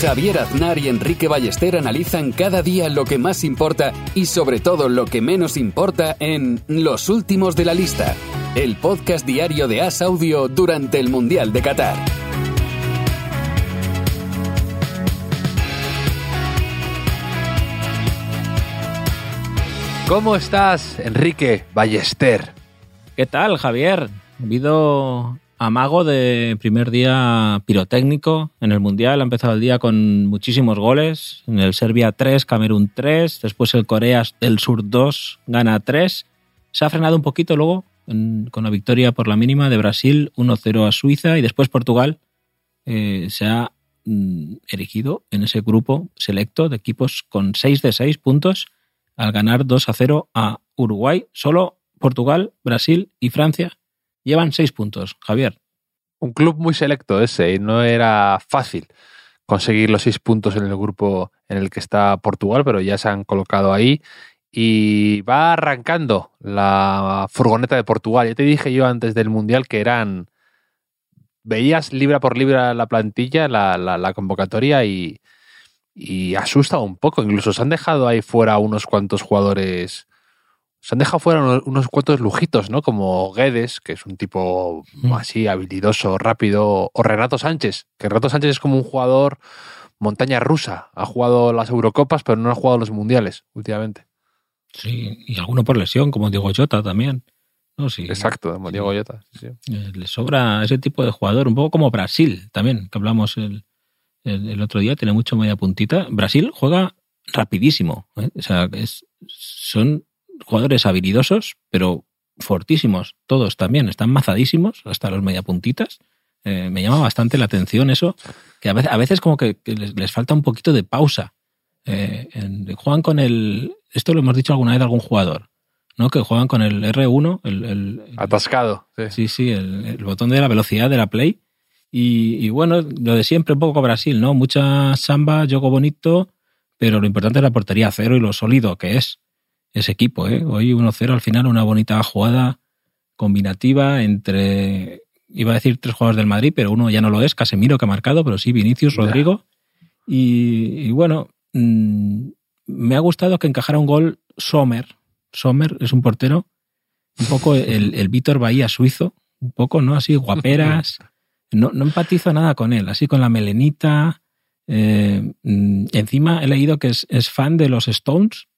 Javier Aznar y Enrique Ballester analizan cada día lo que más importa y sobre todo lo que menos importa en Los Últimos de la Lista, el podcast diario de As Audio durante el Mundial de Qatar. ¿Cómo estás, Enrique Ballester? ¿Qué tal, Javier? Ha habido amago de primer día pirotécnico en el Mundial. Ha empezado el día con muchísimos goles. En el Serbia 3, Camerún 3. Después el Corea del Sur 2, gana 3. Se ha frenado un poquito luego con la victoria por la mínima de Brasil 1-0 a Suiza. Y después Portugal eh, se ha mm, erigido en ese grupo selecto de equipos con 6 de 6 puntos al ganar 2 a 0 a Uruguay. Solo Portugal, Brasil y Francia llevan 6 puntos. Javier. Un club muy selecto ese y no era fácil conseguir los 6 puntos en el grupo en el que está Portugal, pero ya se han colocado ahí y va arrancando la furgoneta de Portugal. Ya te dije yo antes del Mundial que eran... Veías libra por libra la plantilla, la, la, la convocatoria y, y asusta un poco. Incluso se han dejado ahí fuera unos cuantos jugadores. Se han dejado fuera unos, unos cuantos lujitos, ¿no? Como Guedes, que es un tipo así habilidoso, rápido, o Renato Sánchez, que Renato Sánchez es como un jugador montaña rusa. Ha jugado las Eurocopas, pero no ha jugado los mundiales últimamente. Sí, y alguno por lesión, como Diego Jota también. No, sí, Exacto, como Diego Jota. Sí, sí. Eh, Le sobra ese tipo de jugador, un poco como Brasil también, que hablamos el, el, el otro día, tiene mucho media puntita. Brasil juega rapidísimo. ¿eh? O sea, es, son jugadores habilidosos, pero fortísimos. Todos también están mazadísimos, hasta los mediapuntitas. Eh, me llama bastante la atención eso, que a veces, a veces como que, que les, les, falta un poquito de pausa. Eh, en, juegan con el... Esto lo hemos dicho alguna vez a algún jugador, ¿no? Que juegan con el R1, el... el Atascado. Sí, sí, sí el, el, botón de la velocidad de la Play. Y, y, bueno, lo de siempre, un poco Brasil, ¿no? Mucha samba, juego bonito, pero lo importante es la portería cero y lo sólido que es ese equipo, ¿eh? Hoy 1-0 al final, una bonita jugada combinativa entre, iba a decir tres jugadores del Madrid, pero uno ya no lo es, Casemiro que ha marcado, pero sí Vinicius, Rodrigo. Y, y, bueno, mmm, me ha gustado que encajara un gol Sommer. Sommer es un portero, un poco el, el Víctor Bahía suizo, un poco, ¿no? Así, guaperas. No, no empatizo nada con él, así con la melenita. Eh, encima he leído que es, es, fan de los Stones,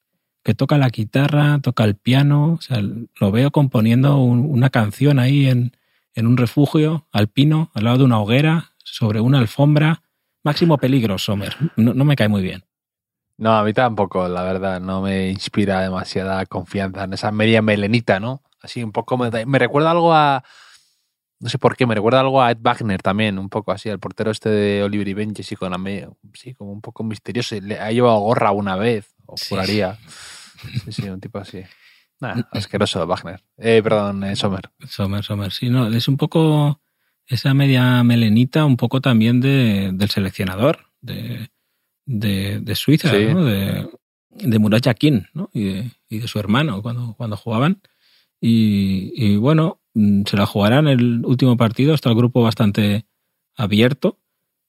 que toca la guitarra, toca el piano, o sea, lo veo componiendo un, una canción ahí en, en, un refugio alpino, al lado de una hoguera, sobre una alfombra. Máximo peligro, Sommer. No, no me cae muy bien. No, a mí tampoco, la verdad, no me inspira demasiada confianza en esa media melenita, ¿no? Así un poco me, me recuerda algo a no sé por qué, me recuerda algo a Ed Wagner también, un poco así, al portero este de Oliver y Benji, sí, con la media, sí, como un poco misterioso. Le ha llevado gorra una vez, o juraría. Sí. sí, sí, un tipo así. Nah, asqueroso Wagner. Eh, perdón, eh, Sommer. Sommer, Sommer, sí, no, es un poco esa media melenita, un poco también de, del seleccionador de, de, de Suiza, sí. ¿no? De, de Murat Yakin, ¿no? Y de, y de, su hermano cuando, cuando jugaban. Y, y bueno, se la jugarán el último partido, está el grupo bastante abierto,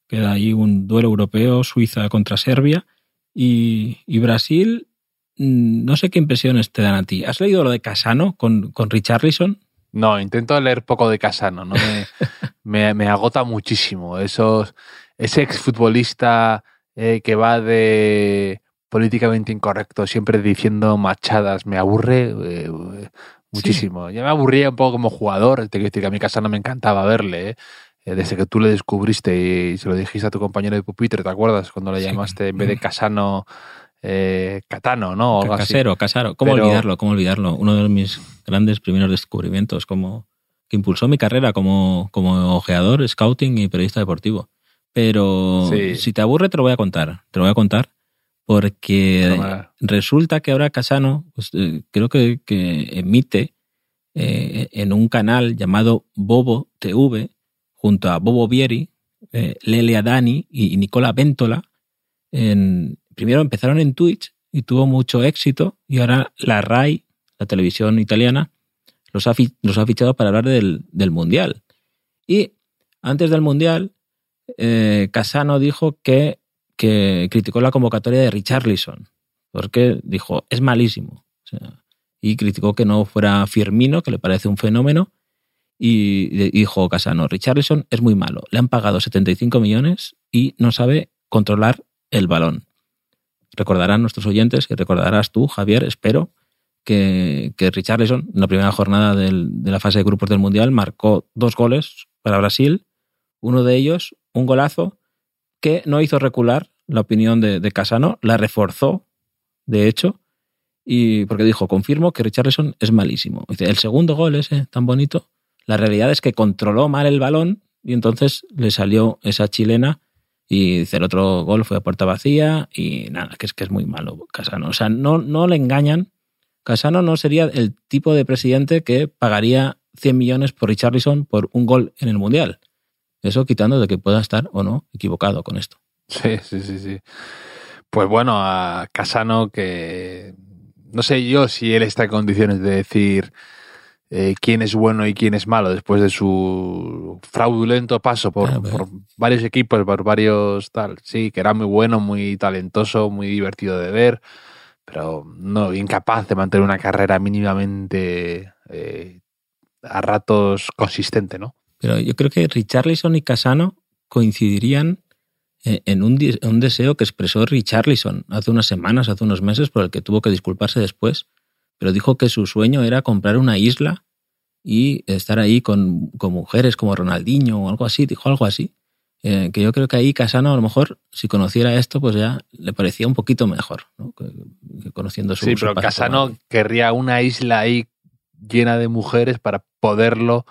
queda ahí un duelo europeo, Suiza contra Serbia, y, y, Brasil, mm, no sé qué impresiones te dan a ti. ¿Has leído lo de Casano con, con Richarlison? No, intento leer poco de Casano, no me, me, me, agota muchísimo. Esos, ese exfutbolista eh, que va de políticamente incorrecto, siempre diciendo machadas, me aburre. Eh, muchísimo. Sí. Ya me aburría un poco como jugador, te quiero decir que a mi casa no me encantaba verle, ¿eh? desde que tú le descubriste y se lo dijiste a tu compañero de pupitre, ¿te acuerdas? Cuando le llamaste en vez de Casano, eh, Catano, ¿no? O Casero, Casaro. ¿Cómo Pero... olvidarlo? ¿Cómo olvidarlo? Uno de mis grandes primeros descubrimientos, como que impulsó mi carrera como, como ojeador, scouting y periodista deportivo. Pero sí. si te aburre, te lo voy a contar. Te lo voy a contar porque Toma. resulta que ahora Casano pues, eh, creo que, que, emite eh, en un canal llamado Bobo TV, junto a Bobo Vieri, eh, Lelia Dani y, Nicola Ventola. En, primero empezaron en Twitch y tuvo mucho éxito y ahora la RAI, la televisión italiana, los ha, los ha fichado para hablar del, del Mundial. Y antes del Mundial, eh, Casano dijo que, que, criticó la convocatoria de Richarlison, porque dijo, es malísimo. y criticó que no fuera Firmino, que le parece un fenómeno, y dijo Casano, Richarlison es muy malo, le han pagado 75 millones y no sabe controlar el balón. Recordarán nuestros oyentes, que recordarás tú, Javier, espero, que, que Richarlison, en la primera jornada de la fase de grupos del Mundial, marcó dos goles para Brasil, uno de ellos, un golazo, que no hizo recular la opinión de, Casano, la reforzó, de hecho, y porque dijo, confirmo que Richarlison es malísimo. Dice, el segundo gol ese, tan bonito, la realidad es que controló mal el balón y entonces le salió esa chilena y dice, el otro gol fue a puerta vacía y nada, que es que es muy malo Casano. O sea, no, no le engañan. Casano no sería el tipo de presidente que pagaría 100 millones por Richarlison por un gol en el Mundial. Eso quitando de que pueda estar o no equivocado con esto. Sí, sí, sí, sí. Pues bueno, a Casano que no sé yo si él está en condiciones de decir eh, quién es bueno y quién es malo después de su fraudulento paso por, por, varios equipos, por varios tal. Sí, que era muy bueno, muy talentoso, muy divertido de ver, pero no incapaz de mantener una carrera mínimamente eh, a ratos consistente, ¿no? Pero yo creo que Richarlison y Casano coincidirían eh, en un, un, deseo que expresó Richarlison hace unas semanas, hace unos meses, por el que tuvo que disculparse después, pero dijo que su sueño era comprar una isla y estar ahí con, con mujeres como Ronaldinho o algo así, dijo algo así. Eh, que yo creo que ahí Casano a lo mejor, si conociera esto, pues ya le parecía un poquito mejor, ¿no? que, que conociendo su Sí, pero su Casano querría una isla ahí llena de mujeres para poderlo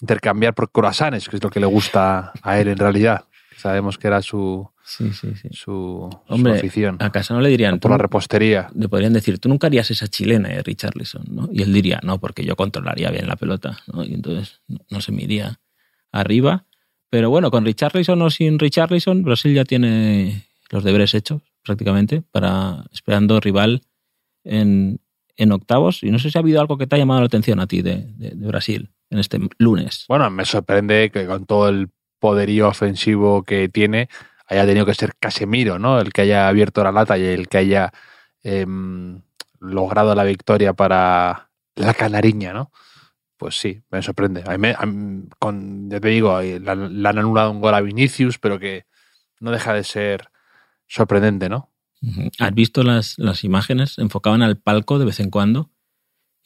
intercambiar por croissants, que es lo que le gusta a él en realidad. Sabemos que era su, Sí, sí, sí. su, Hombre, su afición. A Casano le dirían. Por la repostería. Le podrían decir, tú nunca harías esa chilena de Richarlison, ¿no? Y él diría, no, porque yo controlaría bien la pelota, ¿no? Y entonces no, no se me iría arriba. Pero bueno, con Richarlison o sin Richarlison, Brasil ya tiene los deberes hechos, prácticamente, para esperando rival en, en octavos. Y no sé si ha habido algo que te ha llamado la atención a ti de, de, de Brasil en este lunes. Bueno, me sorprende que con todo el poderío ofensivo que tiene, haya tenido que ser Casemiro, ¿no? El que haya abierto la lata y el que haya eh, logrado la victoria para la canariña, ¿no? Pues sí, me sorprende. A mí, me, a mí, con, ya te digo, le han anulado un gol a Vinicius, pero que no deja de ser sorprendente, ¿no? ¿Has visto las, las imágenes? Enfocaban al palco de vez en cuando.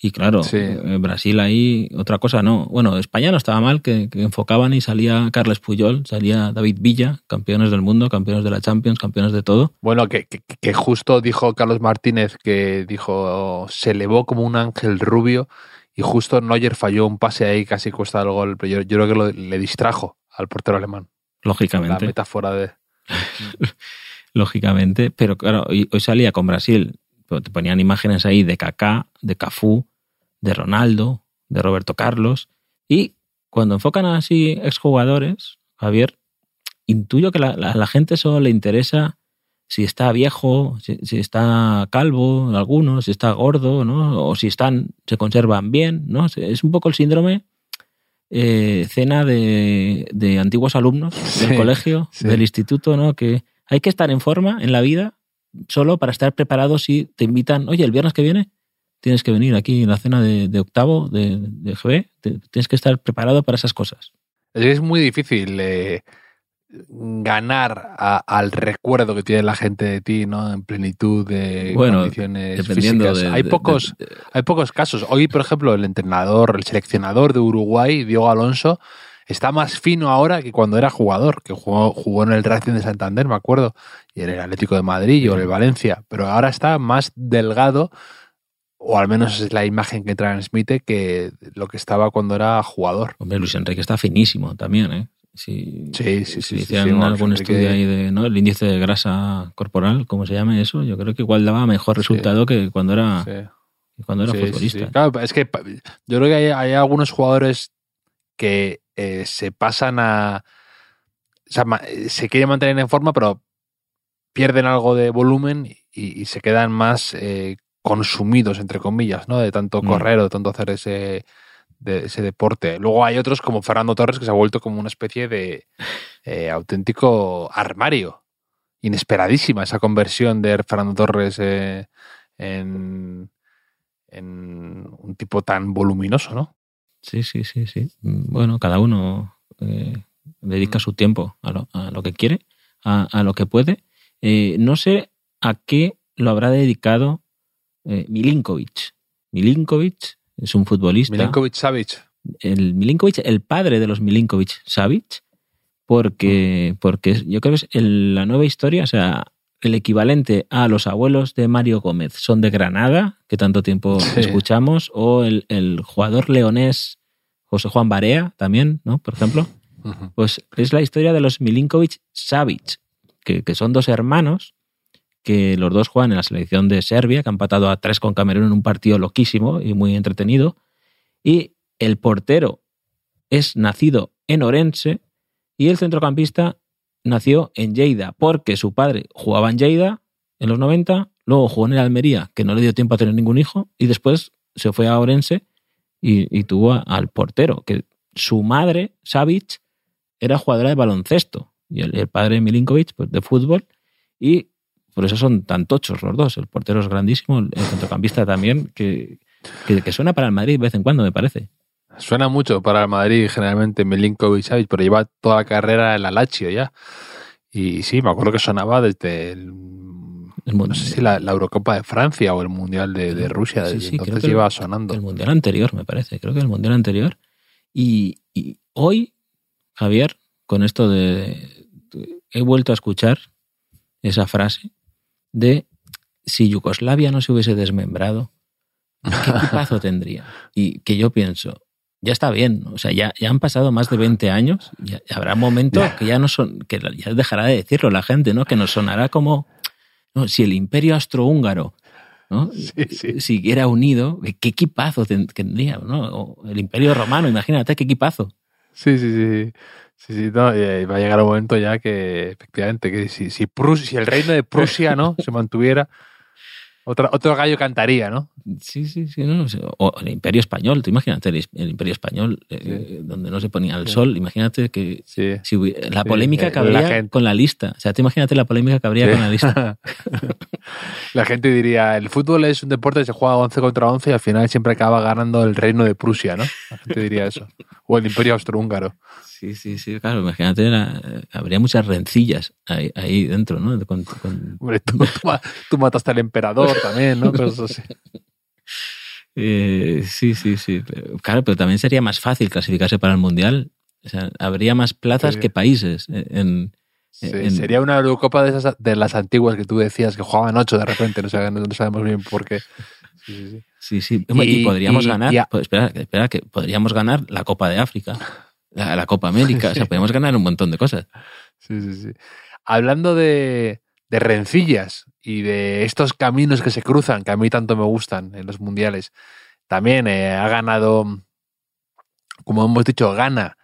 Y claro, Sí. eh, Brasil ahí, otra cosa no. Bueno, España no estaba mal, que, que enfocaban y salía Carles Puyol, salía David Villa, campeones del mundo, campeones de la Champions, campeones de todo. Bueno, que, que, que justo dijo Carlos Martínez que dijo se elevó como un ángel rubio y justo Neuer falló un pase ahí casi cuesta el gol, pero yo, yo creo que lo, le distrajo al portero alemán. La Lógicamente, metáfora de... lógicamente. Pero claro, hoy, hoy salía con Brasil, pero te ponían imágenes ahí de Kaká, de Cafú, de Ronaldo, de Roberto Carlos. Y cuando enfocan así exjugadores, Javier, intuyo que la, la, la gente solo le interesa si está viejo, si, si, está calvo, algunos, si está gordo, ¿no? O si están, se conservan bien, ¿no? Es un poco el síndrome eh, cena de, de, antiguos alumnos Sí, del colegio, sí. del instituto, ¿no? Que hay que estar en forma en la vida solo para estar preparado si te invitan, oye, el viernes que viene tienes que venir aquí en la cena de, de octavo de, de GB, te, tienes que estar preparado para esas cosas. Es muy difícil eh, ganar a, al recuerdo que tiene la gente de ti, ¿no? En plenitud de bueno, condiciones físicas. de, hay pocos, hay pocos casos. Hoy, por ejemplo, el entrenador, el seleccionador de Uruguay, Diego Alonso, está más fino ahora que cuando era jugador, que jugó, jugó en el Racing de Santander, me acuerdo, y en el Atlético de Madrid o en el Valencia, pero ahora está más delgado, o al menos es la imagen que transmite, que lo que estaba cuando era jugador. Hombre, Luis Enrique está finísimo también, ¿eh? Si, sí, sí, si sí, hicieran sí, sí, algún estudio ahí de ¿no? el índice de grasa corporal, como se llame eso, yo creo que igual daba mejor resultado que cuando era cuando era futbolista. Claro, es que yo creo que hay, hay algunos jugadores que eh, se pasan a. O sea, eh, se quieren mantener en forma, pero pierden algo de volumen y, y se quedan más eh, consumidos, entre comillas, ¿no? De tanto Mm. correr o de tanto hacer ese, de ese deporte. Luego hay otros como Fernando Torres que se ha vuelto como una especie de eh, auténtico armario. Inesperadísima esa conversión de Fernando Torres eh, en, en un tipo tan voluminoso, ¿no? Sí, sí, sí, sí. Bueno, cada uno eh, dedica Mm. su tiempo a lo, a lo que quiere, a, a lo que puede. No sé a qué lo habrá dedicado eh, Milinkovic. Milinkovic es un futbolista. Milinkovic Savic. el Milinkovic, el padre de los Milinkovic Savic, porque, porque yo creo que es el- la nueva historia, o sea, el equivalente a los abuelos de Mario Gómez son de Granada, que tanto tiempo Sí. escuchamos, o el, el jugador leonés José Juan Barea también, ¿no? Por ejemplo, pues es la historia de los Milinkovic Savic, que, que son dos hermanos que los dos juegan en la selección de Serbia, que han empatado a tres con Camerún en un partido loquísimo y muy entretenido. Y el portero es nacido en Orense y el centrocampista nació en Lleida, porque su padre jugaba en Lleida en los 90, luego jugó en el Almería, que no le dio tiempo a tener ningún hijo, y después se fue a Orense y, tuvo al portero, que su madre, Savic, era jugadora de baloncesto, y el, el padre Milinkovic, pues de fútbol, y por eso son tan tochos los dos. El portero es grandísimo, el centrocampista también, que, que, que suena para el Madrid de vez en cuando, me parece. Suena mucho para el Madrid, generalmente Milinkovic Savic, pero lleva toda la carrera en la Lazio ya. Y sí, me acuerdo que sonaba desde el, El no sé si la, la Eurocopa de Francia o el Mundial de, de Rusia. Sí, desde sí, entonces lleva sonando. El mundial anterior, me parece. Creo que el mundial anterior. Y, y hoy, Javier, con esto de, de- He vuelto a escuchar esa frase de si Yugoslavia no se hubiese desmembrado, ¿qué equipazo tendría? Y que yo pienso, ya está bien, o sea, ya, ya han pasado más de 20 años, ya, habrá un momento Ya. que ya no son, que ya dejará de decirlo la gente, ¿no? Que nos sonará como, no, si el imperio austrohúngaro ¿no? Sí, sí. siguiera unido, ¿qué equipazo ten- tendría? ¿no? O el imperio romano, imagínate qué equipazo. Sí, sí, sí. Sí, sí, no, y va a llegar un momento ya que, efectivamente, que si, si, Prus- si el reino de Prusia ¿no? se mantuviera, otra, otro gallo cantaría, ¿no? Sí, sí, sí. No, o el imperio español, tú imagínate el, el imperio español, eh, donde no se ponía el Sí. sol, imagínate que Sí. si la polémica eh, que habría con la lista. O sea, tú imagínate la polémica que habría con la lista. La gente diría, el fútbol es un deporte que se juega 11 contra 11 y al final siempre acaba ganando el reino de Prusia, ¿no? La gente diría eso. O el imperio austrohúngaro. Sí, sí, sí, claro, imagínate, la- habría muchas rencillas ahí, ahí dentro, ¿no? Con- con- Hombre, tú, tú ma- tú mataste al emperador también, ¿no? Así. Eh, sí, sí, sí. Pero, claro, pero también sería más fácil clasificarse para el Mundial. O sea, habría más plazas Sí. que países. En, Sí, en- sería una Eurocopa de, esas, de las antiguas que tú decías que jugaban ocho de repente, no, sab- no sabemos bien por qué. Sí, sí, sí. Sí, sí. Y, Y- podríamos y- ganar. y a- pues espera, espera, que podríamos ganar la Copa de África, la, la Copa América. O sea, podríamos ganar un montón de cosas. Sí, sí, sí. Hablando de, de rencillas y de estos caminos que se cruzan, que a mí tanto me gustan en los mundiales, también eh, ha ganado, como hemos dicho, gana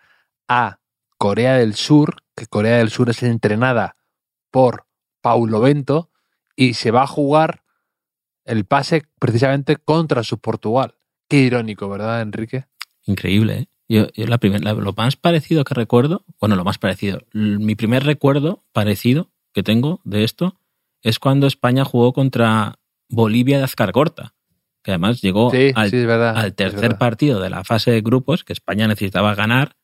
a Corea del Sur, que Corea del Sur es entrenada por Paulo Bento y se va a jugar el pase precisamente contra su Portugal. Qué irónico, ¿verdad, Enrique? Increíble, ¿eh? Yo, yo la primer- la- lo más parecido que recuerdo, bueno, lo más parecido, mi primer recuerdo parecido que tengo de esto es cuando España jugó contra Bolivia de Azcargorta, que además llegó Sí, al, sí, es verdad. al es tercer partido de la fase de grupos que España necesitaba ganar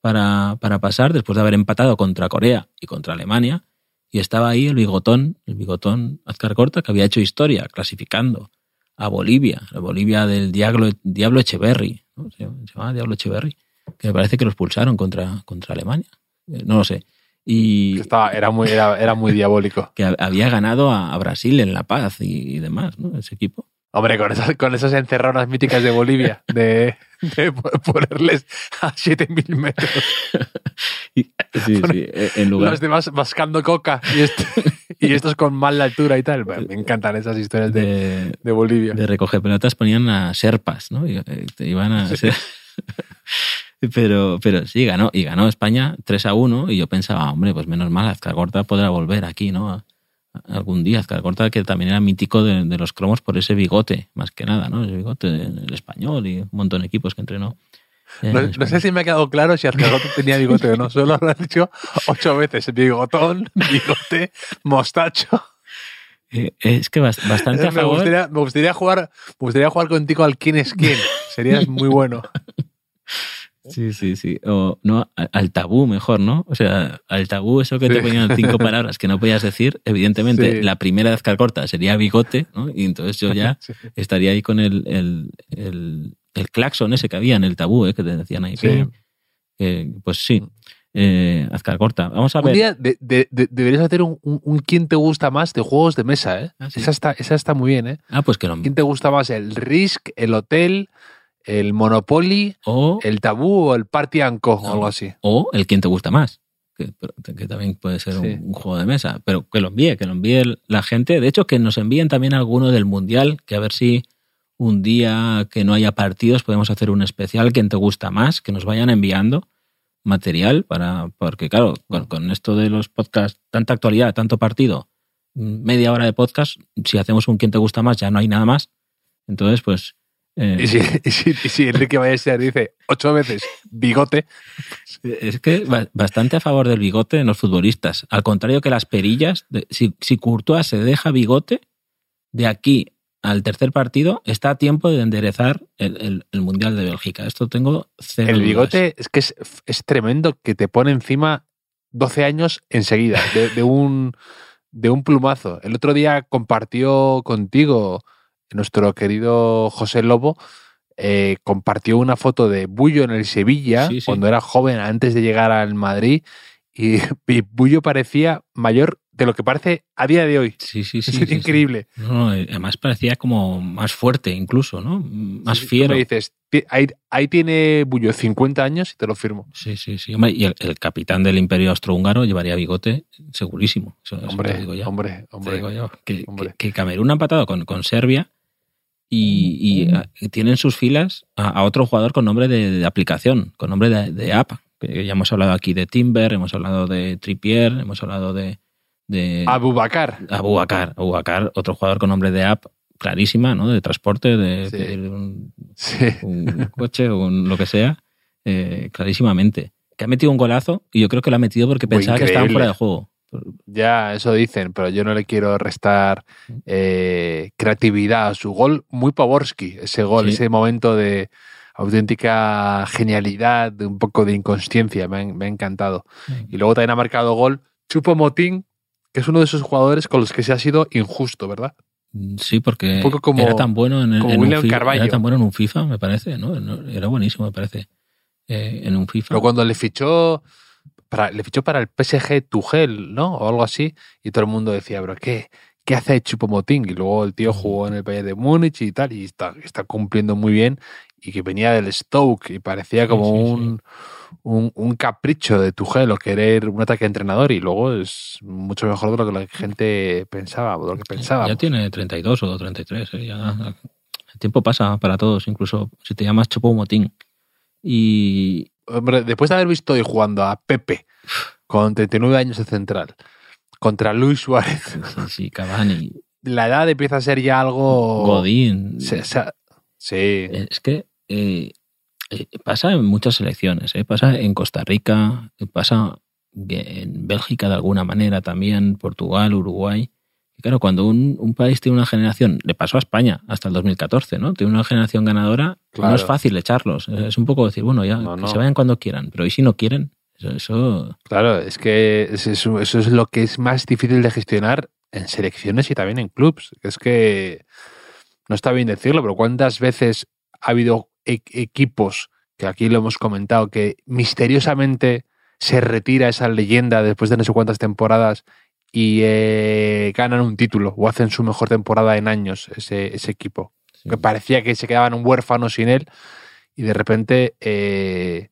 para, para pasar después de haber empatado contra Corea y contra Alemania. Y estaba ahí el bigotón, el bigotón Azcargorta, que había hecho historia clasificando a Bolivia, la Bolivia del Diablo, Diablo Echeverry, ¿no? se, llamaba Diablo Echeverry, que me parece que los pulsaron contra, contra Alemania. Eh, No lo sé. Y estaba- era, muy, era, era muy diabólico. que había ganado a, a Brasil en La Paz y, y demás, ¿no? Ese equipo. Hombre, con esas, con esas encerronas míticas de Bolivia, de, de ponerles a 7000 metros. Sí, sí, eh, en lugar, Los demás mascando coca y este, y estos con mal la altura y tal. Bueno, me encantan esas historias de, De, de Bolivia. de recoger pelotas ponían a serpas, ¿no? Eh, iban a ser- pero, pero sí, ganó. Y ganó España 3 a 1 y yo pensaba, hombre, pues menos mal, Azcargorta podrá volver aquí, ¿no? Algún día. Azcargorta que también era mítico de, de los cromos por ese bigote, más que nada, ¿no? Ese bigote del español y un montón de equipos que entrenó. en No, no sé si me ha quedado claro si Azcargote tenía bigote o no. Solo lo has dicho ocho veces. Bigotón, bigote, mostacho. Eh, Es que bast- bastante a me, favor. gustaría, me, gustaría jugar, me gustaría jugar contigo al quién es quién. Serías muy bueno. Sí, sí, sí. O no, al tabú mejor, ¿no? O sea, al tabú, eso que te ponían cinco palabras que no podías decir, evidentemente, Sí. la primera de Azcar corta sería bigote, ¿no? Y entonces yo ya Sí. estaría ahí con el, el, el, el claxon ese que había en el tabú, ¿eh? que te decían ahí. Que- que, pues sí, eh, Azcar corta. Vamos a Un ver. día de- de- de- deberías hacer un, un- un quién te gusta más de juegos de mesa, ¿eh? Ah, esa, está, esa está muy bien, ¿eh? Ah, pues que lo ¿Quién te gusta más? ¿El Risk, el Hotel, el Monopoly, O, el Tabú o el Party and Co? o algo así. o el quién te gusta más. Que, que también puede ser un, Sí. un juego de mesa. Pero que lo envíe, que lo envíe la gente. De hecho, que nos envíen también alguno del Mundial, que a ver si un día que no haya partidos podemos hacer un especial, quién te gusta más, que nos vayan enviando material para porque claro con, con esto de los podcasts tanta actualidad tanto partido media hora de podcast si hacemos un quién te gusta más ya no hay nada más entonces pues eh, Y si, y si, y si Enrique Ballester dice ocho veces bigote, Es que ba- bastante a favor del bigote en los futbolistas. Al contrario que las perillas, de- si, si Courtois se deja bigote, de aquí al tercer partido está a tiempo de enderezar el, el- el Mundial de Bélgica. Esto tengo cero el dudas. bigote es que es, es tremendo que te pone encima 12 años enseguida, de, de un, de un plumazo. El otro día compartió contigo nuestro querido José Lobo, eh, compartió una foto de Bullo en el Sevilla, Sí, sí. cuando era joven, antes de llegar al Madrid, y, y Bullo parecía mayor de lo que parece a día de hoy. Sí, sí, Es sí. sí, sí. increíble. No, no, eh, además parecía como más fuerte incluso, ¿no? Más fiero. Me dices, "Ti- ahí, ahí tiene Bullo 50 años y te lo firmo. Sí, sí, sí. Hombre, y el, el capitán del Imperio Austrohúngaro llevaría bigote segurísimo. Eso- eso te Hombre, digo ya. hombre, Te hombre. digo yo, que, hombre. que- que Camerún ha empatado con, con Serbia y, y, ah, tienen en sus filas a, a otro jugador con nombre de, de aplicación, con nombre de, de app. Que ya hemos hablado aquí de Timber, hemos hablado de Trippier, hemos hablado de, de Abubakar. Abu Bakar. Abu Bakar, otro jugador con nombre de app clarísima, ¿no? De transporte, de Sí. pedir un, Sí. un coche o un- lo que sea, eh, clarísimamente. Que ha metido un golazo y yo creo que lo ha metido porque Muy pensaba que estaban fuera de juego. Ya, eso dicen, pero yo no le quiero restar eh, creatividad a su gol. Muy Pavorski, ese gol, Sí. ese momento de auténtica genialidad, de un poco de inconsciencia, me ha, me ha encantado. Y luego también ha marcado gol Chupo Motín, que es uno de esos jugadores con los que se ha sido injusto, ¿verdad? Mm, Sí, porque Un poco como- era tan bueno en, el- en un William fi- Carvalho. era tan bueno en un FIFA, me parece, ¿no? No, Era buenísimo, me parece. eh, en un FIFA. Pero cuando le fichó para, le fichó para el PSG Tuchel, ¿no? O algo así, y todo el mundo decía, pero ¿qué, qué hace Chupomoting? Y luego el tío jugó en el Bayern de Múnich y tal, y está, está cumpliendo muy bien, y que venía del Stoke, y parecía como Sí, sí, sí. un, un, capricho de Tuchel o querer un ataque de entrenador, y luego es mucho mejor de lo que la gente pensaba, o de lo que pensaba. Ya tiene 32 o 33, ¿eh? Ya, el tiempo pasa para todos, incluso si te llamas Chopo Motín. Y Hombre, después de haber visto hoy jugando a Pepe con 39 años de central contra Luis Suárez, sí, sí, Cavani, la edad empieza a ser ya algo. Godín. Se- se- sí. Es que eh, eh, pasa en muchas selecciones, ¿eh? pasa en Costa Rica, pasa en Bélgica de alguna manera también, Portugal, Uruguay. Y claro, cuando un, un país tiene una generación, le pasó a España hasta el 2014, ¿no? Tiene una generación ganadora, Claro. no es fácil echarlos. Es un poco decir, bueno, ya, No, que no. se vayan cuando quieran, pero ¿y si no quieren? Eso, eso Claro, es que es- eso, eso es lo que es más difícil de gestionar en selecciones y también en clubs. Es que no está bien decirlo, pero ¿cuántas veces ha habido e- equipos, que aquí lo hemos comentado, que misteriosamente se retira esa leyenda después de no sé cuántas temporadas y eh, ganan un título o hacen su mejor temporada en años ese, ese equipo? sí. que parecía que se quedaban huérfanos sin él y de repente eh,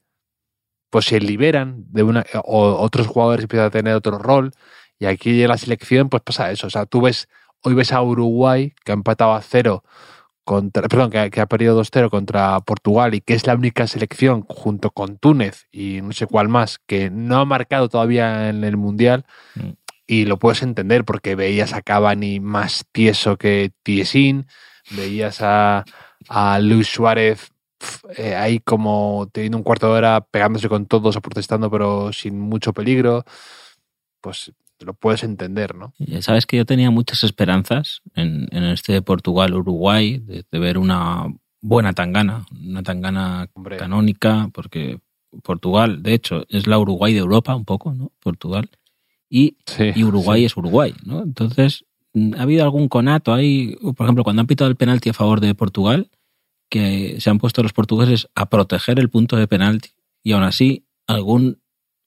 pues se liberan de una o otros jugadores empiezan a tener otro rol Y aquí en la selección, pues pasa eso. O sea, tú ves, hoy ves a Uruguay, que ha empatado a cero contra, perdón, que, que ha perdido 2-0 contra Portugal y que es la única selección junto con Túnez y no sé cuál más que no ha marcado todavía en el Mundial. Mm. Y lo puedes entender porque veías a Cavani más tieso que Tiesin, veías a, a Luis Suárez eh, ahí como teniendo un cuarto de hora pegándose con todos o protestando pero sin mucho peligro. Pues lo puedes entender, ¿no? Ya sabes que yo tenía muchas esperanzas en, en este Portugal-Uruguay, de, de ver una buena tangana, una tangana Hombre. canónica, porque Portugal, de hecho, es la Uruguay de Europa, un poco, ¿no? Portugal. Y, Sí, y Uruguay sí. es Uruguay, ¿no? Entonces, mm, ha habido algún conato ahí, por ejemplo, cuando han pitado el penalti a favor de Portugal, que se han puesto los portugueses a proteger el punto de penalti, y aún así, algún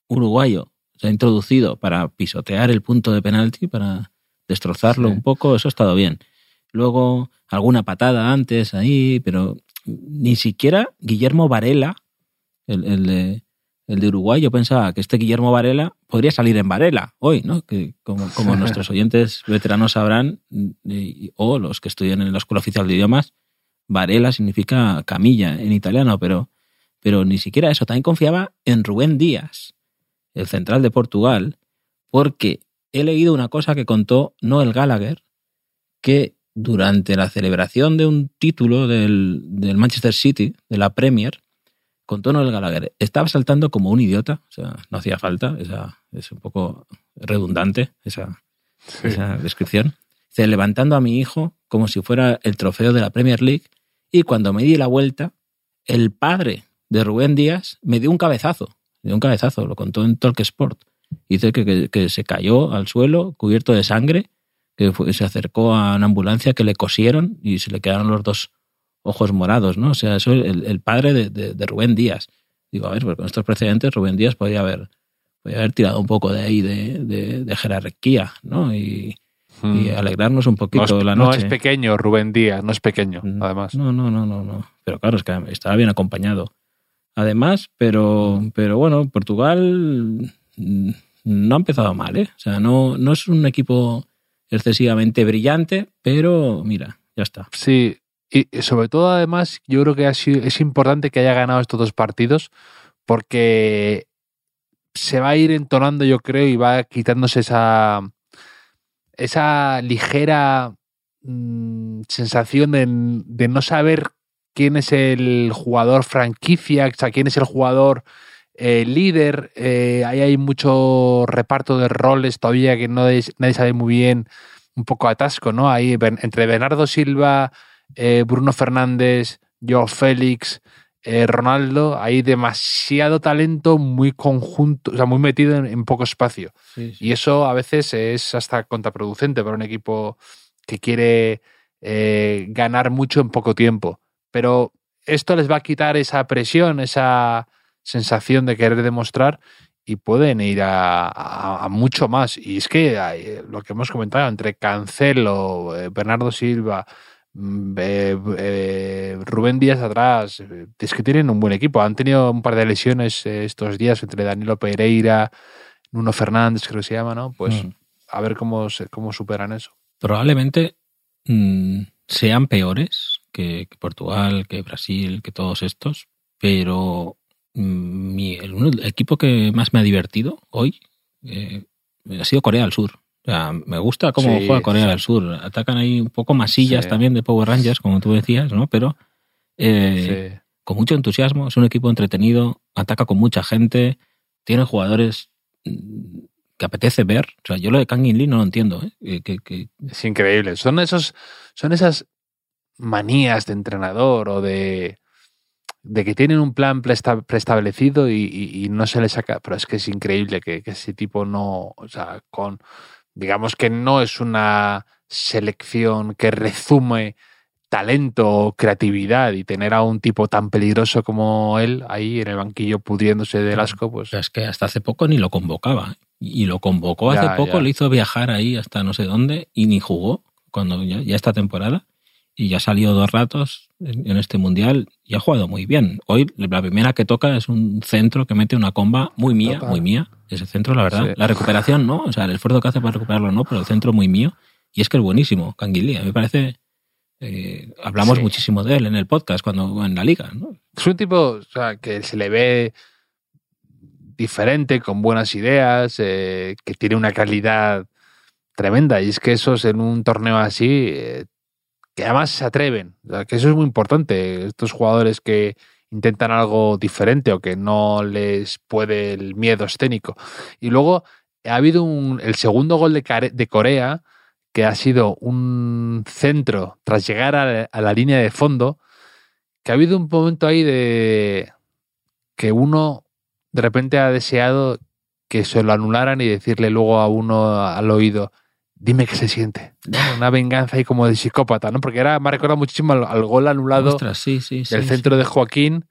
uruguayo se ha introducido para pisotear el punto de penalti, para destrozarlo Sí. un poco, eso ha estado bien. Luego, alguna patada antes ahí, pero ni siquiera Guillermo Varela, el, el de, el de Uruguay, yo pensaba que este Guillermo Varela podría salir en Varela hoy, ¿no? Que como, como nuestros oyentes veteranos sabrán, o los que estudian en la Escuela Oficial de Idiomas, Varela significa camilla en italiano, pero, pero ni siquiera eso. También confiaba en Rubén Díaz, el central de Portugal, porque he leído una cosa que contó Noel Gallagher, que durante la celebración de un título del, del Manchester City, de la Premier, contó Noel Gallagher, estaba saltando como un idiota, o sea, no hacía falta, esa, es un poco redundante esa, Sí. esa descripción. Dice, levantando a mi hijo como si fuera el trofeo de la Premier League y cuando me di la vuelta, el padre de Rubén Díaz me dio un cabezazo, me dio un cabezazo, lo contó en Talk Sport. Dice que, que- que se cayó al suelo cubierto de sangre, que fue- se acercó a una ambulancia que le cosieron y se le quedaron los dos ojos morados, ¿no? O sea, eso el, el padre de, de- de Rubén Díaz. Digo, a ver, pues con estos precedentes Rubén Díaz podía haber, haber tirado un poco de ahí de, jerarquía, ¿no? Y, y Mm. alegrarnos un No poquito es, la no noche. es pequeño Rubén Díaz, no es pequeño, Mm, además. No, no, no, no, no. Pero claro, es que estaba bien acompañado. Además, pero, pero bueno, Portugal mm, no ha empezado mal, ¿eh? O sea, no, no es un equipo excesivamente brillante, pero mira, ya está. Sí, y sobre todo además yo creo que ha sido- es importante que haya ganado estos dos partidos porque se va a ir entonando yo creo y va quitándose esa esa ligera mm, sensación de, de no saber quién es el jugador franquicia, o sea, quién es el jugador eh, líder. eh, ahí hay mucho reparto de roles todavía que no nadie sabe muy bien, un poco atasco, ¿no? Ahí entre Bernardo Silva, eh, Bruno Fernández, Joe Félix, eh, Ronaldo, hay demasiado talento muy conjunto, o sea, muy metido en, en poco espacio. Y eso a veces es hasta contraproducente para un equipo que quiere eh, ganar mucho en poco tiempo. Pero esto les va a quitar esa presión, esa sensación de querer demostrar y pueden ir a, a- a mucho más. Y es que hay- lo que hemos comentado entre Cancelo, eh, Bernardo Silva, eh, eh, Rubén Díaz atrás, eh, es que tienen un buen equipo. Han tenido un par de lesiones estos días entre Danilo Pereira, Nuno Fernández, creo que se llama, ¿no? Pues Mm. a ver cómo, se- cómo superan eso. Probablemente mm, sean peores que, que Portugal, que Brasil, que todos estos, pero mm, mi- el, equipo que más me ha divertido hoy eh, ha sido Corea del Sur. O sea, me gusta cómo Sí, juega Corea sí. del Sur. Atacan ahí un poco masillas Sí. también de Power Rangers, como tú decías, ¿no? Pero eh, con mucho entusiasmo, es un equipo entretenido, ataca con mucha gente, tiene jugadores mm, que apetece ver. O sea, yo lo de Kang In Lee no lo entiendo, ¿eh? Que- que- Es increíble. Son esos, son esas manías de entrenador o de, de que tienen un plan preestablecido y, y- y no se le saca. Pero es que es increíble que, que ese tipo no, o sea, con, digamos que no es una selección que resume talento o creatividad y tener a un tipo tan peligroso como él ahí en el banquillo pudriéndose del asco, pues es que hasta hace poco ni lo convocaba. Y lo convocó hace Ya, poco, ya. le hizo viajar ahí hasta no sé dónde y ni jugó cuando ya, ya esta temporada. Y ya ha salido dos ratos en, en este mundial y ha jugado muy bien. Hoy la primera que toca es un centro que mete una comba muy mía, Total. muy mía. Ese centro, la verdad. Sí. La recuperación, ¿no? O sea, el esfuerzo que hace para recuperarlo, no, pero el centro muy mío. Y es que es buenísimo, Canguilí. A mí me parece. eh, hablamos Sí. muchísimo de él en el podcast, cuando en la liga, ¿no? Es un tipo o sea, que se le ve diferente, con buenas ideas, eh, que tiene una calidad tremenda. Y es que esos en un torneo así, eh, que además se atreven. Que eso es muy importante. Estos jugadores que intentan algo diferente o que no les puede el miedo escénico. Y luego ha habido un, el segundo gol de, de Corea, que ha sido un centro tras llegar a, a la línea de fondo, que ha habido un momento ahí de que uno de repente ha deseado que se lo anularan y decirle luego a uno al oído, dime qué se siente. ¿no? Una venganza ahí como de psicópata, ¿no? Porque era, me ha recordado muchísimo al, al gol anulado Ostras, sí, sí, sí. del sí. centro de Joaquín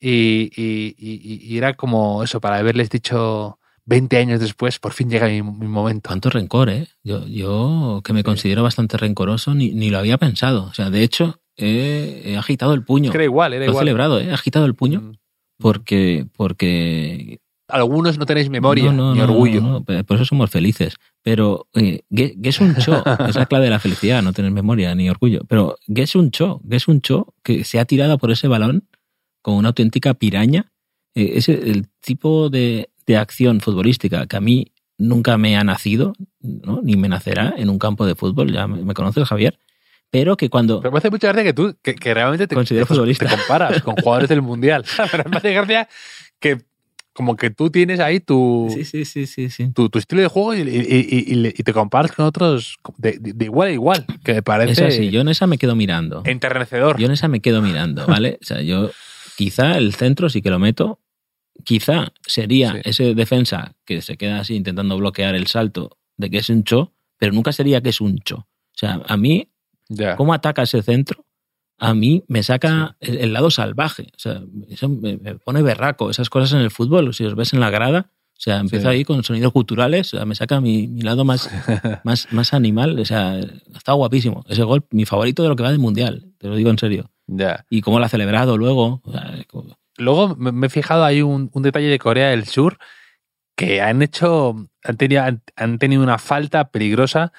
y, y- y- y era como eso, para haberles dicho 20 años después, por fin llega mi, mi momento. Cuánto rencor, ¿eh? Yo, yo que me considero bastante rencoroso, ni, ni lo había pensado. O sea, de hecho, he, he agitado el puño. Es que era igual, era Lo he igual. celebrado, ¿eh? He agitado el puño Mm. porque, porque Algunos no tenéis memoria No, no, ni orgullo. no, por eso somos felices. Pero, eh, ¿qué, qué es un cho? es la clave de la felicidad, no tener memoria ni orgullo. Pero, ¿qué es un cho? ¿Qué es un cho que se ha tirado por ese balón con una auténtica piraña? Eh, es el tipo de, de acción futbolística que a mí nunca me ha nacido, ni me nacerá en un campo de fútbol, ya me, me conoces, Javier. Pero que cuando... Pero me hace mucha gracia que tú, que, que realmente te, te- te comparas con jugadores del Mundial. Pero me hace gracia que como que tú tienes ahí tu, Sí, sí, sí, sí, sí. tu, tu estilo de juego y, y- y- y le- y te comparas con otros de, de- de igual a igual, que me Es parece así, yo en esa me quedo mirando. enternecedor. Yo en esa me quedo mirando, ¿vale? O sea, yo quizá el centro sí que lo meto. Quizá sería Sí. ese defensa que se queda así intentando bloquear el salto de que es un cho, pero nunca sería que es un cho. O sea, a mí, cómo ataca ese centro, a mí me saca el, el lado salvaje. O sea, eso me, me pone berraco. Esas cosas en el fútbol, si os ves en la grada, o sea, empiezo Sí. ahí con sonidos culturales, o sea, me saca mi, mi lado más, más, más animal. O sea, está guapísimo. Ese gol, mi favorito de lo que va del mundial, te lo digo en serio y cómo lo ha celebrado luego. O sea, como- Luego me he fijado ahí un, un detalle de Corea del Sur que han hecho, han tenido, han tenido una falta peligrosa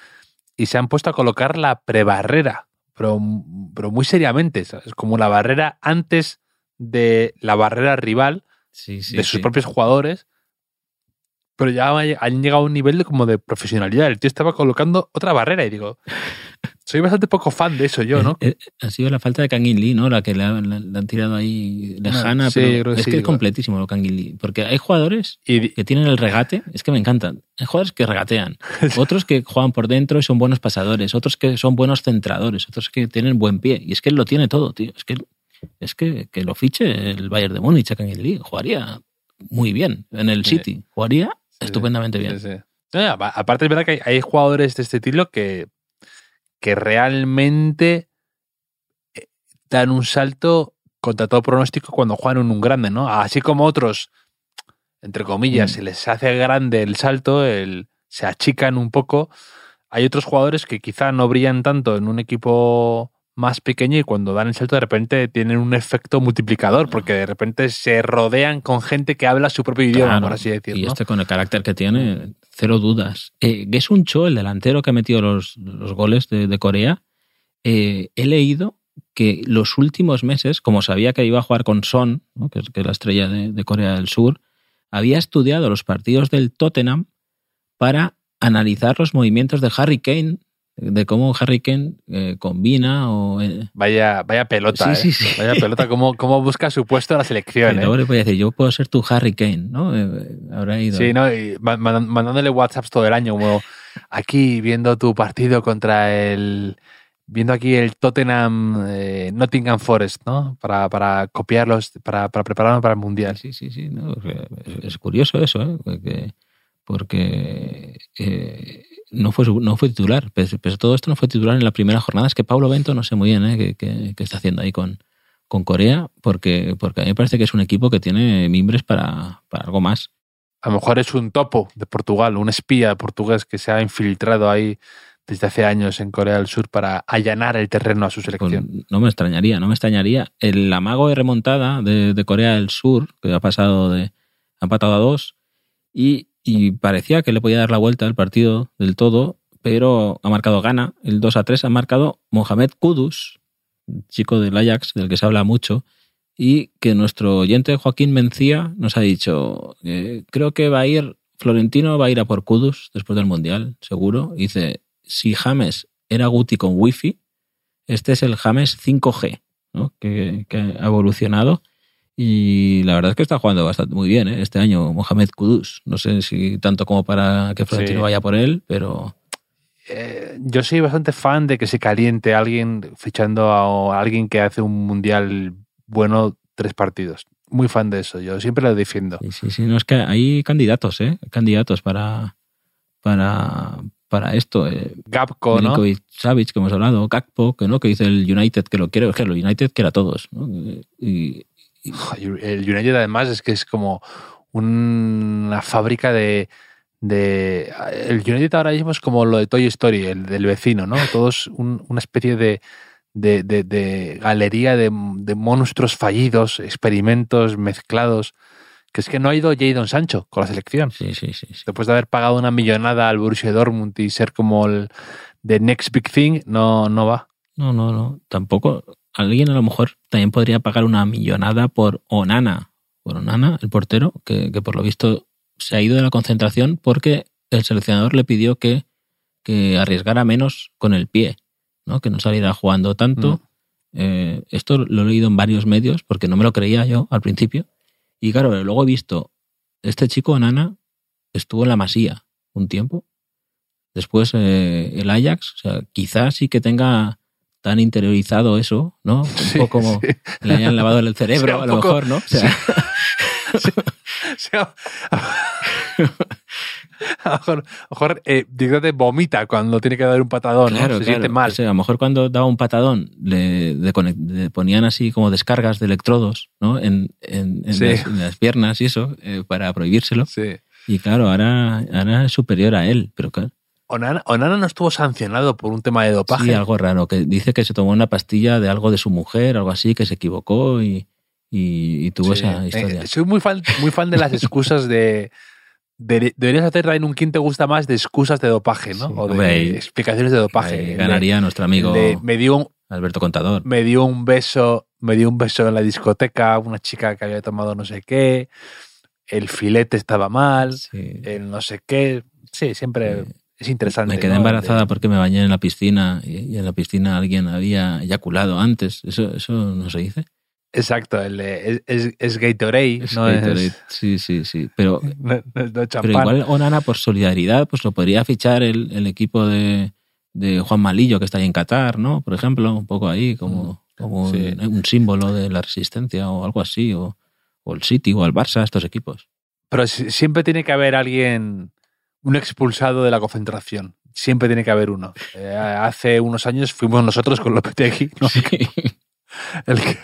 y se han puesto a colocar la prebarrera, pero, pero muy seriamente, ¿sabes? Como la barrera antes de la barrera rival sí, sí, de sus sí. propios jugadores, pero ya han llegado a un nivel de, como de profesionalidad. El tío estaba colocando otra barrera y digo, soy bastante poco fan de eso yo, ¿no? Eh, eh, ha sido la falta de Kangin Lee, ¿no? La que le, han- le- le han tirado ahí lejana. sí, pero yo creo que es sí, que es completísimo lo Kangin Lee. Porque hay jugadores Y, que tienen el regate, es que me encantan. Hay jugadores que regatean, otros que juegan por dentro y son buenos pasadores, otros que son buenos centradores, otros que tienen buen pie. Y es que él lo tiene todo, tío. Es que, es que, que lo fiche el Bayern de Múnich a Lee. Jugaría muy bien en el Sí. City. Jugaría estupendamente bien. No, aparte es verdad que hay, hay jugadores de este estilo que, que realmente eh, dan un salto contra todo pronóstico cuando juegan en un grande, ¿no? Así como otros, entre comillas, Mm. se les hace grande el salto, el, se achican un poco. Hay otros jugadores que quizá no brillan tanto en un equipo más pequeño y cuando dan el salto de repente tienen un efecto multiplicador porque de repente se rodean con gente que habla su propio idioma, Claro. por así decirlo. Y ¿no? este con el carácter que tiene, cero dudas. Eh, un Cho, el delantero que ha metido los, los goles de, de Corea, eh, he leído que los últimos meses, como sabía que iba a jugar con Son, ¿no? que, es, que es la estrella de, de Corea del Sur, había estudiado los partidos del Tottenham para analizar los movimientos de Harry Kane, de cómo Harry Kane eh, combina o... eh, Vaya, vaya pelota, Sí, ¿eh? sí, sí. Vaya pelota, cómo, cómo busca su puesto en la selección, luego le podía decir, yo puedo ser tu Harry Kane, ¿no? Habrá ido. Sí, ¿no? Y ma- ma- mandándole WhatsApps todo el año, como aquí viendo tu partido contra el. Viendo aquí el Tottenham Nottingham Forest, ¿no? Para, para copiarlos, para, para prepararnos para el Mundial. Sí, sí, sí. no, es- es curioso eso, ¿eh? Porque, porque no, fue, no fue titular. A todo esto, no fue titular en la primera jornada. Es que Pablo Bento no sé muy bien ¿eh? qué, qué- qué está haciendo ahí con, con Corea, porque, porque a mí me parece que es un equipo que tiene mimbres para, para algo más. A lo mejor es un topo de Portugal, un espía portugués que se ha infiltrado ahí desde hace años en Corea del Sur para allanar el terreno a su selección. Pues no me extrañaría, no me extrañaría. El amago de remontada de, de Corea del Sur, que ha pasado de. ha empatado a dos, y, y parecía que le podía dar la vuelta al partido del todo, pero ha marcado Gana, el 2 a 3 ha marcado Mohamed Kudus, chico del Ajax, del que se habla mucho, y que nuestro oyente Joaquín Mencía nos ha dicho, eh, creo que va a ir, Florentino va a ir a por Kudus después del Mundial, seguro. Dice, si James era Guti con Wi-Fi, este es el James 5G, ¿no? que, que ha evolucionado. Y la verdad es que está jugando bastante muy bien ¿eh? este año Mohamed Kudus. No sé si tanto como para que Florentino Sí. vaya por él, pero Eh, yo soy bastante fan de que se caliente alguien fichando a, a alguien que hace un mundial bueno tres partidos. Muy fan de eso, yo siempre lo defiendo. sí, sí, sí, no es que hay candidatos, ¿eh? Candidatos para, para, para esto. Eh. Gapco, ¿no? Savic, que hemos hablado, Gakpo, que no, que dice el United que lo quiere, es que el United quiere a todos, ¿no? Y- El United además es que es como una fábrica de, de... El United ahora mismo es como lo de Toy Story, el del vecino, ¿no? Todos un- una especie de, de, de- de galería de, monstruos fallidos, experimentos mezclados, que es que no ha ido Jadon Sancho con la selección. sí, sí, sí, sí. Después de haber pagado una millonada al Borussia Dortmund y ser como el the next big thing, no, no va. No, no, no. Tampoco. Alguien a lo mejor también podría pagar una millonada por Onana. Por Onana, el portero, que, que por lo visto se ha ido de la concentración porque el seleccionador le pidió que, que arriesgara menos con el pie, ¿no? Que no saliera jugando tanto. Eh, esto lo he leído en varios medios porque no me lo creía yo al principio. Y claro, luego he visto, este chico Onana estuvo en la Masía un tiempo. Después eh, el Ajax, o sea, quizás sí que tenga tan interiorizado eso, ¿no? Un Sí, poco como sí. le hayan lavado el cerebro, a lo poco- mejor, ¿no? O sea, a lo mejor, a lo mejor eh, directamente vomita cuando tiene que dar un patadón, ¿no? se claro. siente mal. O sea, a lo mejor cuando daba un patadón le, le conec- le ponían así como descargas de electrodos, ¿no? En, en- en Sí. las, en las piernas y eso, eh, para prohibírselo. Sí. Y claro, ahora, ahora es superior a él, pero claro, Onana, Onana no estuvo sancionado por un tema de dopaje. sí, algo raro, que dice que se tomó una pastilla de algo de su mujer, algo así, que se equivocó y, y, y tuvo Sí. esa Eh, historia. soy muy fan, muy fan de las excusas de, de- Deberías hacer también un quién te gusta más de excusas de dopaje, ¿no? Sí, o de hombre, explicaciones de dopaje. Eh, ganaría nuestro amigo De- me, dio un, Alberto Contador. me dio un beso, me dio un beso en la discoteca, una chica que había tomado no sé qué, el filete estaba mal, Sí. el no sé qué. Sí, siempre. Es interesante. Me quedé ¿no? embarazada porque me bañé en la piscina y, en la piscina alguien había eyaculado antes. Eso, eso no se dice. Exacto, el de- es, es, es Gatorade, Es no Gatorade. es, Sí, sí, sí. Pero, no, pero igual Onana, por solidaridad, pues lo podría fichar el, el equipo de, de Juan Malillo, que está ahí en Qatar, ¿no? Por ejemplo, un poco ahí, como, como Sí. un, un símbolo de la resistencia o algo así, o, o el City o el Barça, estos equipos. Pero si- siempre tiene que haber alguien, un expulsado de la concentración. Siempre tiene que haber uno. Eh, hace unos años fuimos nosotros con Lopetegui, ¿no? El que-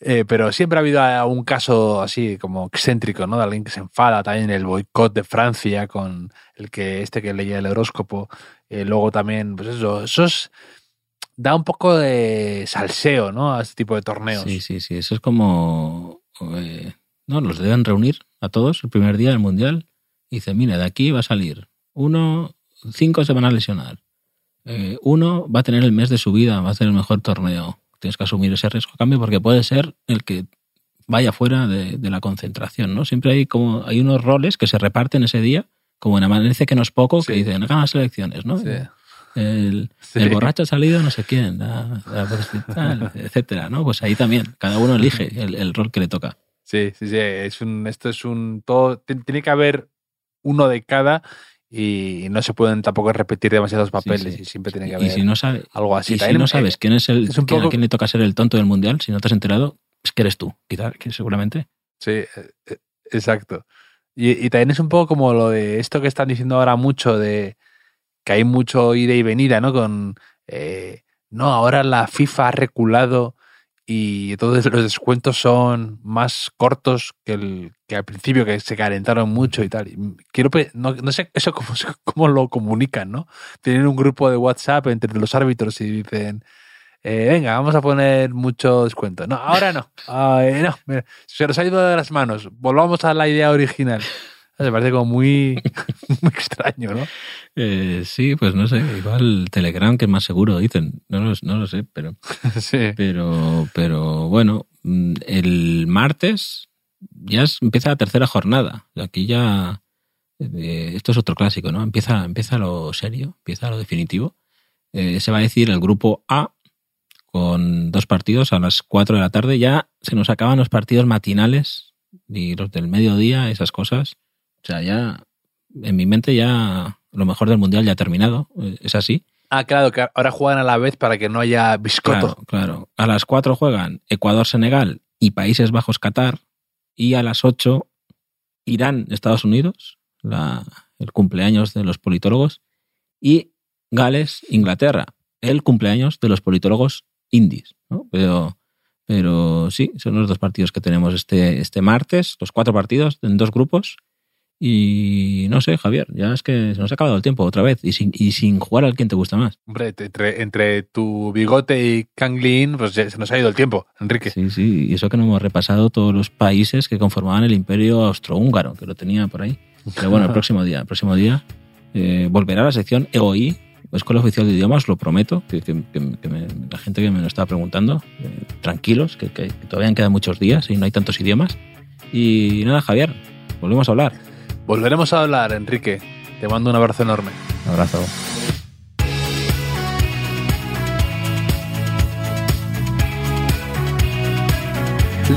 eh, pero siempre ha habido a- un caso así como excéntrico, ¿no? De alguien que se enfada, también el boicot de Francia con el que este que leía el horóscopo. Eh, luego también, pues eso, eso es- da un poco de salseo, ¿no? A este tipo de torneos. Sí, sí, sí. Eso es como. eh, no, los deben reunir a todos el primer día del mundial. Dice: Mira, de aquí va a salir uno, cinco se van a lesionar. Eh, uno va a tener el mes de su vida, va a hacer el mejor torneo. Tienes que asumir ese riesgo a cambio porque puede ser el que vaya fuera de, de la concentración, ¿no? Siempre hay como hay unos roles que se reparten ese día, como en Amanece que no es poco, que dicen, hagan las elecciones, ¿no? Sí. El, Sí. el borracho ha salido no sé quién, la- etcétera, ¿no? Pues ahí también, cada uno elige el, el rol que le toca. Sí, sí, sí. Es un, esto es un. Todo, ti- tiene que haber uno de cada y no se pueden tampoco repetir demasiados papeles sí. y siempre tiene que Y haber si no, sabe- algo así. y si no eh, sabes quién es el es un quién- a poco- quién le toca ser el tonto del mundial, si no te has enterado, es que eres tú, quizás, que seguramente. Sí, eh, eh, exacto. Y, y también es un poco como lo de esto que están diciendo ahora mucho de que hay mucho ida y venida, ¿no? Con, eh, no, ahora la FIFA ha reculado y entonces los descuentos son más cortos que, el, que al principio, que se calentaron mucho y tal. Quiero, no, no sé eso cómo, cómo lo comunican, ¿no? Tienen un grupo de WhatsApp entre los árbitros y dicen, eh, venga, vamos a poner mucho descuento. No, ahora no. no, se nos ha ido de las manos. Volvamos a la idea original. Me parece como muy, muy extraño, ¿no? Eh, sí, pues no sé, igual Telegram que es más seguro, dicen. No lo, no lo sé, pero, sí. pero, pero bueno, mm, el martes ya empieza la tercera jornada. Aquí ya, eh, esto es otro clásico, ¿no? Empieza, empieza lo serio, empieza lo definitivo. Eh, se va a decir el grupo A con dos partidos a las 4 de la tarde. Ya se nos acaban los partidos matinales y los del mediodía, esas cosas. O sea, ya en mi mente ya lo mejor del mundial ya ha terminado. Es así. Ah, claro, que ahora juegan a la vez para que no haya biscoto. Claro, claro. A las 4 juegan Ecuador-Senegal y Países Bajos-Qatar. Y a las 8 Irán-Estados Unidos, la, el cumpleaños de los politólogos. Y Gales-Inglaterra, el cumpleaños de los politólogos indies. ¿no? Pero, pero sí, son los dos partidos que tenemos este, este martes, los cuatro partidos en dos grupos. Y no sé, Javier, ya es que se nos ha acabado el tiempo otra vez y sin, y sin jugar al quien te gusta más. Hombre, entre, entre tu bigote y Kanglin, pues se nos ha ido el tiempo, Enrique. Sí, sí, y eso que no hemos repasado todos los países que conformaban el imperio austrohúngaro, que lo tenía por ahí. Pero bueno, el próximo día, el próximo día eh, volverá a la sección EOI, Escuela Oficial de Idiomas, lo prometo, que, que, que me, la gente que me lo estaba preguntando, eh, tranquilos, que, que, todavía quedan muchos días y no hay tantos idiomas. Y nada, Javier, volvemos a hablar. Volveremos a hablar, Enrique. Te mando un abrazo enorme. Un abrazo.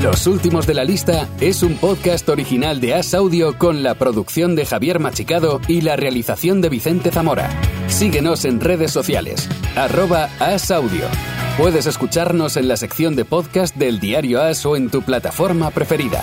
Los últimos de la lista es un podcast original de As Audio con la producción de Javier Machicado y la realización de Vicente Zamora. Síguenos en redes sociales, arroba As Audio. Puedes escucharnos en la sección de podcast del diario As o en tu plataforma preferida.